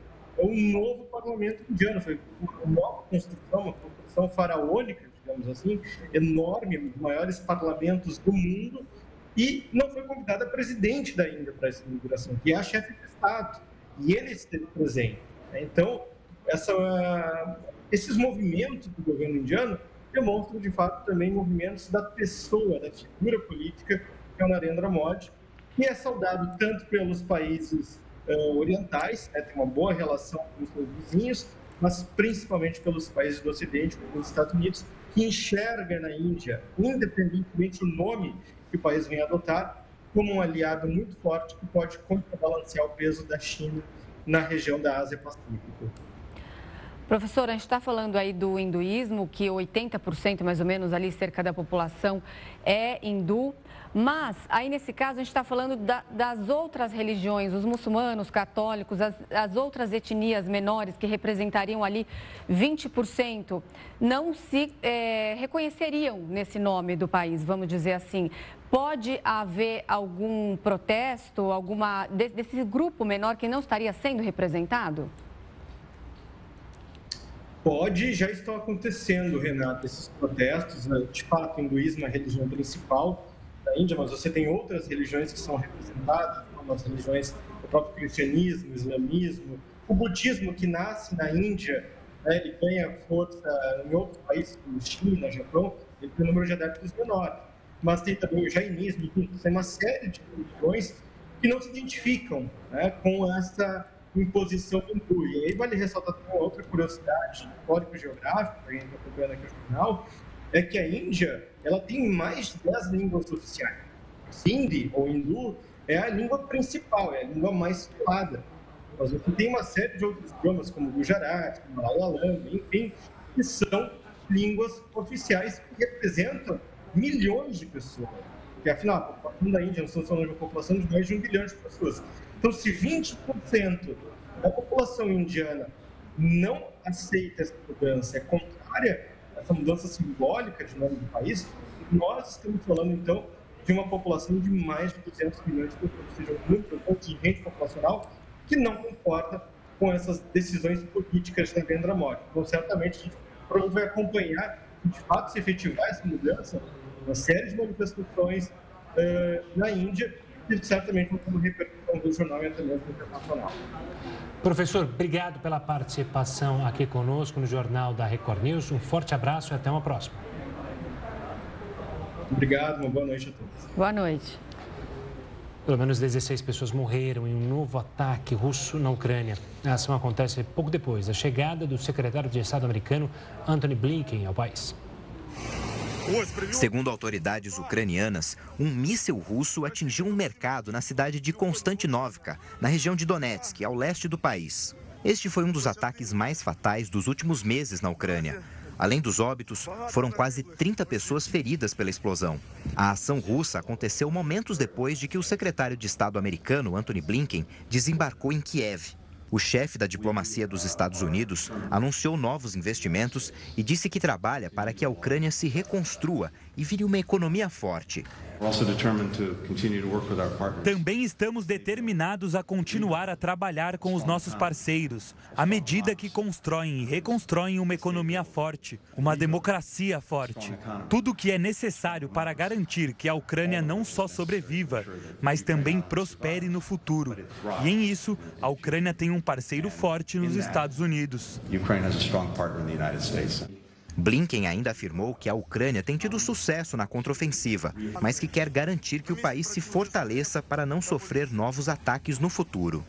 é um novo parlamento indiano, foi uma nova construção, uma construção faraônica, digamos assim, enorme, um dos maiores parlamentos do mundo, e não foi convidada a presidente da Índia para essa inauguração, que é a chefe de Estado, e ele esteve presente. Né? Então, essa, esses movimentos do governo indiano demonstram, de fato, também movimentos da pessoa, da figura política, que é o Narendra Modi, que é saudado tanto pelos países uh, orientais, né, tem uma boa relação com os seus vizinhos, mas principalmente pelos países do Ocidente, como os Estados Unidos, que enxerga na Índia, independentemente do nome que o país vem adotar, como um aliado muito forte que pode contrabalancear o peso da China na região da Ásia-Pacífico. Professor, a gente está falando aí do hinduísmo, que 80% mais ou menos ali, cerca da população, é hindu. Mas, aí nesse caso, a gente está falando da, das outras religiões, os muçulmanos, católicos, as, as outras etnias menores que representariam ali 20%, não se é, reconheceriam nesse nome do país, vamos dizer assim. Pode haver algum protesto, alguma desse grupo menor que não estaria sendo representado? Pode, já estão acontecendo, Renato, esses protestos. Né? De fato, o hinduísmo é a religião principal da Índia, mas você tem outras religiões que são representadas, como as religiões, o próprio cristianismo, o islamismo, o budismo que nasce na Índia, né? ele ganha força em outros países como China, Japão, ele tem um número de adeptos menor. Mas tem também o jainismo, tem uma série de religiões que não se identificam né, com essa imposição do E aí vale ressaltar uma outra curiosidade histórico-geográfica, para quem está acompanhando aqui o jornal, é que a Índia ela tem mais de 10 línguas oficiais. Hindi ou hindu é a língua principal, é a língua mais falada. Mas você tem uma série de outros idiomas, como o Gujarati, o Malayalam, enfim, que são línguas oficiais que representam milhões de pessoas. Porque, afinal, a população da Índia, nós estamos falando de uma população de mais de um bilhão de pessoas. Então, se 20% da população indiana não aceita essa mudança, é contrária essa mudança simbólica de nome do país, nós estamos falando, então, de uma população de mais de 200 milhões de pessoas, ou seja, muito contingente populacional que não concorda com essas decisões políticas de Narendra Modi. Então, certamente, a gente vai acompanhar, de fato, se efetivar essa mudança, uma série de manifestações uh, na Índia, que certamente vão ter uma repercussão regional e até mesmo internacional. Professor, obrigado pela participação aqui conosco no Jornal da Record News. Um forte abraço e até uma próxima. Obrigado, uma boa noite a todos. Boa noite. Pelo menos 16 pessoas morreram em um novo ataque russo na Ucrânia. A ação acontece pouco depois da chegada do secretário de Estado americano Antony Blinken ao país. Segundo autoridades ucranianas, um míssil russo atingiu um mercado na cidade de Konstantinovka, na região de Donetsk, ao leste do país. Este foi um dos ataques mais fatais dos últimos meses na Ucrânia. Além dos óbitos, foram quase 30 pessoas feridas pela explosão. A ação russa aconteceu momentos depois de que o secretário de Estado americano, Antony Blinken, desembarcou em Kiev. O chefe da diplomacia dos Estados Unidos anunciou novos investimentos e disse que trabalha para que a Ucrânia se reconstrua e vire uma economia forte. Também estamos determinados a continuar a trabalhar com os nossos parceiros, à medida que constroem e reconstroem uma economia forte, uma democracia forte. Tudo o que é necessário para garantir que a Ucrânia não só sobreviva, mas também prospere no futuro. E em isso, a Ucrânia tem um parceiro forte nos Estados Unidos. Blinken ainda afirmou que a Ucrânia tem tido sucesso na contraofensiva, mas que quer garantir que o país se fortaleça para não sofrer novos ataques no futuro.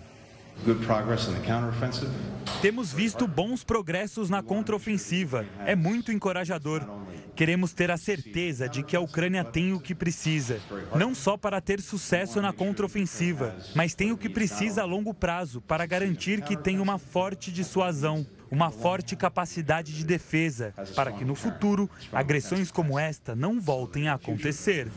Temos visto bons progressos na contraofensiva. É muito encorajador. Queremos ter a certeza de que a Ucrânia tem o que precisa, não só para ter sucesso na contraofensiva, mas tem o que precisa a longo prazo para garantir que tem uma forte dissuasão, uma forte capacidade de defesa, para que no futuro agressões como esta não voltem a acontecer.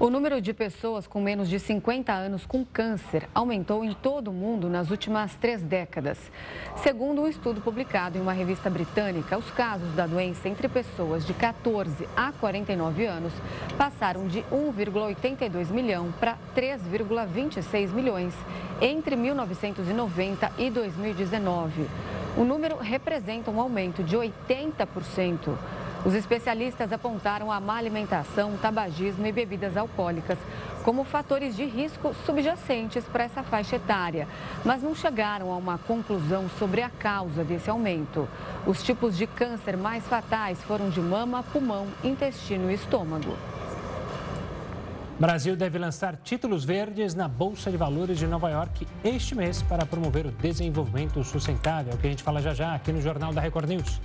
O número de pessoas com menos de 50 anos com câncer aumentou em todo o mundo nas últimas três décadas. Segundo um estudo publicado em uma revista britânica, os casos da doença entre pessoas de 14 a 49 anos passaram de 1,82 milhão para 3,26 milhões entre 1990 e 2019. O número representa um aumento de 80%. Os especialistas apontaram a má alimentação, tabagismo e bebidas alcoólicas como fatores de risco subjacentes para essa faixa etária, mas não chegaram a uma conclusão sobre a causa desse aumento. Os tipos de câncer mais fatais foram de mama, pulmão, intestino e estômago. Brasil deve lançar títulos verdes na Bolsa de Valores de Nova York este mês para promover o desenvolvimento sustentável, que a gente fala já já aqui no Jornal da Record News.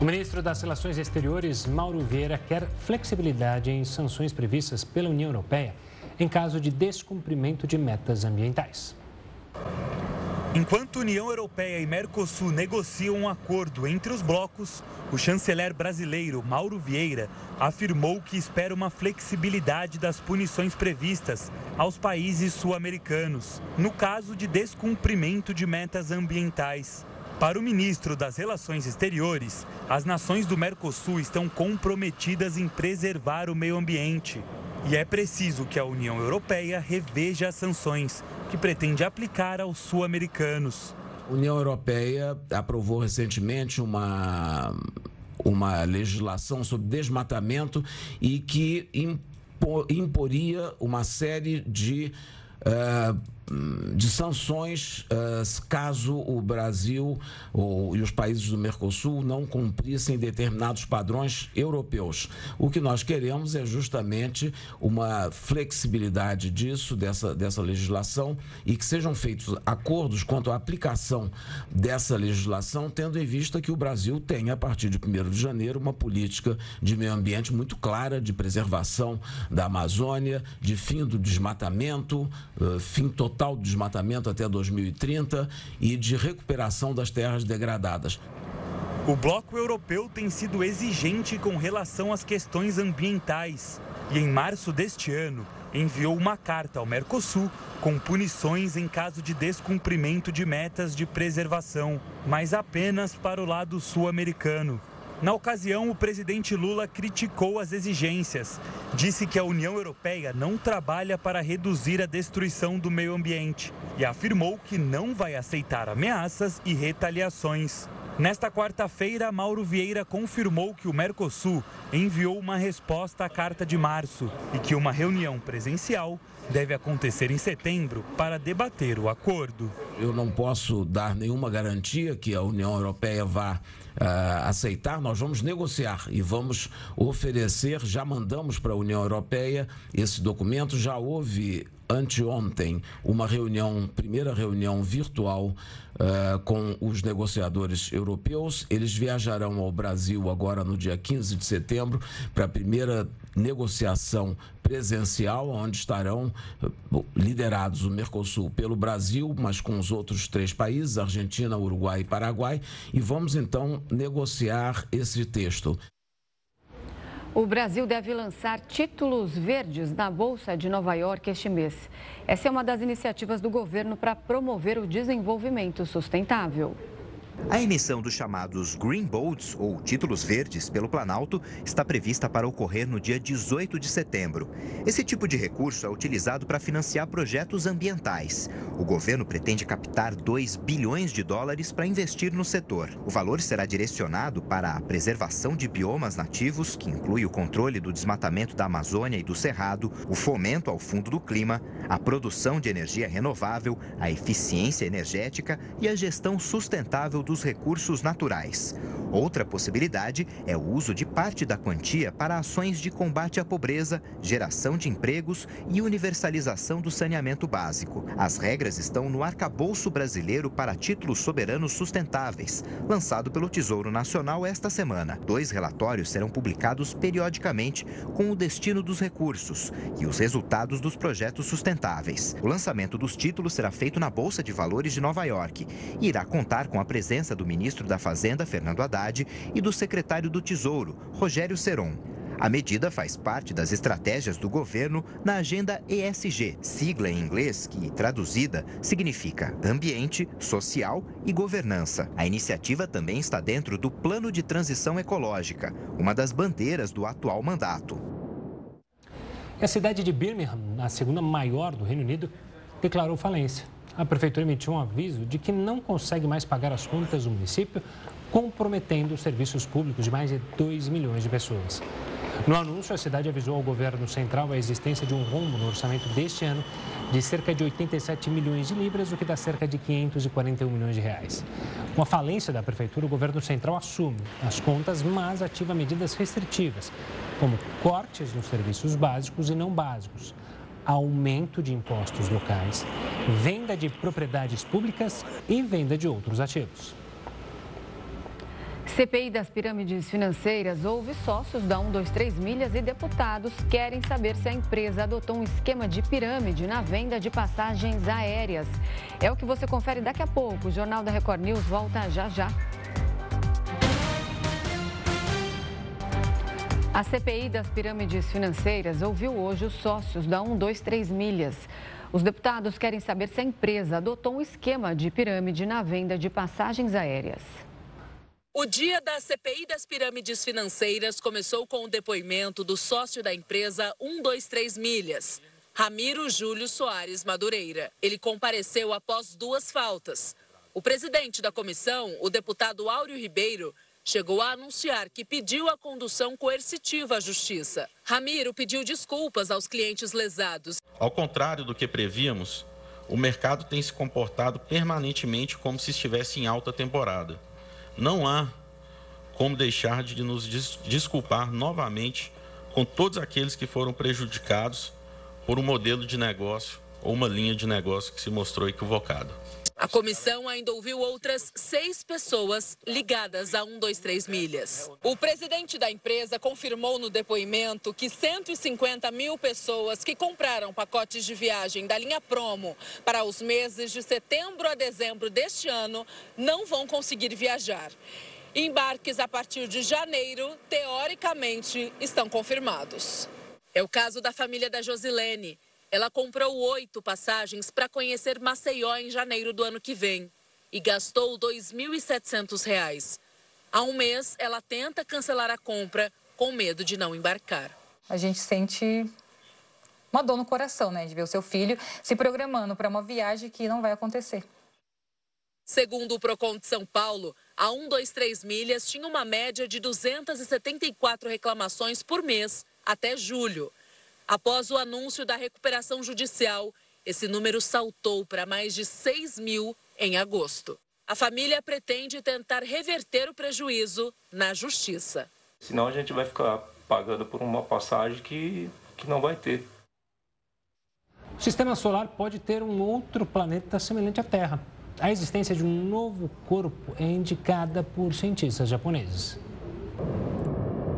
O ministro das Relações Exteriores, Mauro Vieira, quer flexibilidade em sanções previstas pela União Europeia em caso de descumprimento de metas ambientais. Enquanto União Europeia e Mercosul negociam um acordo entre os blocos, o chanceler brasileiro Mauro Vieira afirmou que espera uma flexibilidade das punições previstas aos países sul-americanos, no caso de descumprimento de metas ambientais. Para o ministro das Relações Exteriores, as nações do Mercosul estão comprometidas em preservar o meio ambiente. E é preciso que a União Europeia reveja as sanções que pretende aplicar aos sul-americanos. A União Europeia aprovou recentemente uma, uma legislação sobre desmatamento e que imporia uma série de. Uh, de sanções uh, caso o Brasil ou, e os países do Mercosul não cumprissem determinados padrões europeus. O que nós queremos é justamente uma flexibilidade disso, dessa, dessa legislação, e que sejam feitos acordos quanto à aplicação dessa legislação, tendo em vista que o Brasil tem, a partir de 1 de janeiro, uma política de meio ambiente muito clara de preservação da Amazônia, de fim do desmatamento, uh, fim total total do desmatamento até 2030 e de recuperação das terras degradadas. O bloco europeu tem sido exigente com relação às questões ambientais e, em março deste ano, enviou uma carta ao Mercosul com punições em caso de descumprimento de metas de preservação, mas apenas para o lado sul-americano. Na ocasião, o presidente Lula criticou as exigências. Disse que a União Europeia não trabalha para reduzir a destruição do meio ambiente e afirmou que não vai aceitar ameaças e retaliações. Nesta quarta-feira, Mauro Vieira confirmou que o Mercosul enviou uma resposta à carta de março e que uma reunião presencial deve acontecer em setembro para debater o acordo. Eu não posso dar nenhuma garantia que a União Europeia vá aceitar, nós vamos negociar e vamos oferecer. Já mandamos para a União Europeia esse documento, já houve anteontem uma reunião, primeira reunião virtual uh, com os negociadores europeus. Eles viajarão ao Brasil agora no dia 15 de setembro para a primeira negociação presencial, onde estarão liderados o Mercosul pelo Brasil, mas com os outros três países, Argentina, Uruguai e Paraguai, e vamos então negociar esse texto. O Brasil deve lançar títulos verdes na Bolsa de Nova York este mês. Essa é uma das iniciativas do governo para promover o desenvolvimento sustentável. A emissão dos chamados Green Bonds, ou títulos verdes, pelo Planalto, está prevista para ocorrer no dia 18 de setembro. Esse tipo de recurso é utilizado para financiar projetos ambientais. O governo pretende captar 2 bilhões de dólares para investir no setor. O valor será direcionado para a preservação de biomas nativos, que inclui o controle do desmatamento da Amazônia e do Cerrado, o fomento ao fundo do clima, a produção de energia renovável, a eficiência energética e a gestão sustentável dos recursos naturais. Outra possibilidade é o uso de parte da quantia para ações de combate à pobreza, geração de empregos e universalização do saneamento básico. As regras estão no Arcabouço Brasileiro para Títulos Soberanos Sustentáveis, lançado pelo Tesouro Nacional esta semana. Dois relatórios serão publicados periodicamente com o destino dos recursos e os resultados dos projetos sustentáveis. O lançamento dos títulos será feito na Bolsa de Valores de Nova York e irá contar com a presença presença do ministro da Fazenda, Fernando Haddad, e do secretário do Tesouro, Rogério Seron. A medida faz parte das estratégias do governo na agenda ESG, sigla em inglês que, traduzida, significa ambiente, social e governança. A iniciativa também está dentro do Plano de Transição Ecológica, uma das bandeiras do atual mandato. A cidade de Birmingham, a segunda maior do Reino Unido, declarou falência. A prefeitura emitiu um aviso de que não consegue mais pagar as contas do município, comprometendo os serviços públicos de mais de 2 milhões de pessoas. No anúncio, a cidade avisou ao governo central a existência de um rombo no orçamento deste ano de cerca de 87 milhões de libras, o que dá cerca de 541 milhões de reais. Com a falência da prefeitura, o governo central assume as contas, mas ativa medidas restritivas, como cortes nos serviços básicos e não básicos, aumento de impostos locais, venda de propriedades públicas e venda de outros ativos. CPI das pirâmides financeiras houve sócios da 123 Milhas e deputados querem saber se a empresa adotou um esquema de pirâmide na venda de passagens aéreas. É o que você confere daqui a pouco. O Jornal da Record News volta já já. A CPI das pirâmides financeiras ouviu hoje os sócios da 123 Milhas. Os deputados querem saber se a empresa adotou um esquema de pirâmide na venda de passagens aéreas. O dia da CPI das pirâmides financeiras começou com o depoimento do sócio da empresa 123 Milhas, Ramiro Júlio Soares Madureira. Ele compareceu após duas faltas. O presidente da comissão, o deputado Áureo Ribeiro, chegou a anunciar que pediu a condução coercitiva à justiça. Ramiro pediu desculpas aos clientes lesados. Ao contrário do que prevíamos, o mercado tem se comportado permanentemente como se estivesse em alta temporada não há como deixar de nos desculpar novamente com todos aqueles que foram prejudicados por um modelo de negócio ou uma linha de negócio que se mostrou equivocada. A comissão ainda ouviu outras seis pessoas ligadas a 123 Milhas. O presidente da empresa confirmou no depoimento que 150 mil pessoas que compraram pacotes de viagem da linha Promo para os meses de setembro a dezembro deste ano não vão conseguir viajar. Embarques a partir de janeiro, teoricamente, estão confirmados. É o caso da família da Josilene. Ela comprou oito passagens para conhecer Maceió em janeiro do ano que vem e gastou R$ 2.700. Há um mês, ela tenta cancelar a compra com medo de não embarcar. A gente sente uma dor no coração, né, de ver o seu filho se programando para uma viagem que não vai acontecer. Segundo o Procon de São Paulo, a 123 Milhas tinha uma média de 274 reclamações por mês até julho. Após o anúncio da recuperação judicial, esse número saltou para mais de 6 mil em agosto. A família pretende tentar reverter o prejuízo na justiça. Senão a gente vai ficar pagando por uma passagem que, que não vai ter. O sistema solar pode ter um outro planeta semelhante à Terra. A existência de um novo corpo é indicada por cientistas japoneses.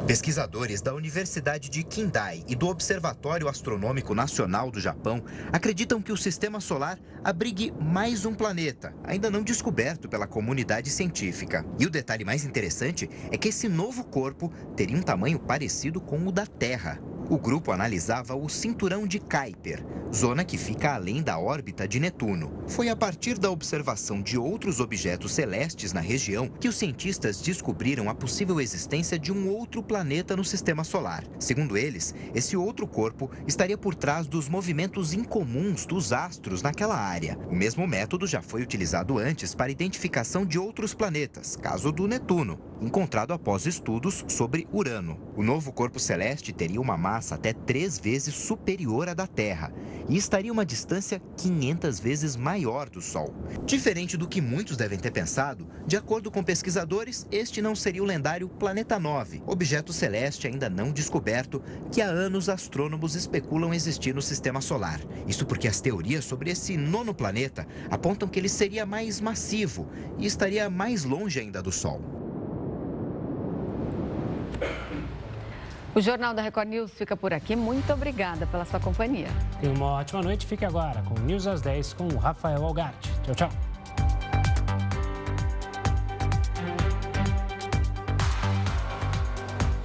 Pesquisadores da Universidade de Kindai e do Observatório Astronômico Nacional do Japão acreditam que o sistema solar abrigue mais um planeta, ainda não descoberto pela comunidade científica. E o detalhe mais interessante é que esse novo corpo teria um tamanho parecido com o da Terra. O grupo analisava o cinturão de Kuiper, zona que fica além da órbita de Netuno. Foi a partir da observação de outros objetos celestes na região que os cientistas descobriram a possível existência de um outro planeta no sistema solar. Segundo eles, esse outro corpo estaria por trás dos movimentos incomuns dos astros naquela área. O mesmo método já foi utilizado antes para identificação de outros planetas, caso do Netuno, encontrado após estudos sobre Urano. O novo corpo celeste teria uma massa até três vezes superior à da Terra e estaria uma distância 500 vezes maior do Sol. Diferente do que muitos devem ter pensado, de acordo com pesquisadores, este não seria o lendário Planeta 9, objeto celeste ainda não descoberto que há anos astrônomos especulam existir no sistema solar. Isso porque as teorias sobre esse nono planeta apontam que ele seria mais massivo e estaria mais longe ainda do Sol. O Jornal da Record News fica por aqui. Muito obrigada pela sua companhia. E uma ótima noite. Fique agora com News às 10 com o Rafael Algarte. Tchau, tchau.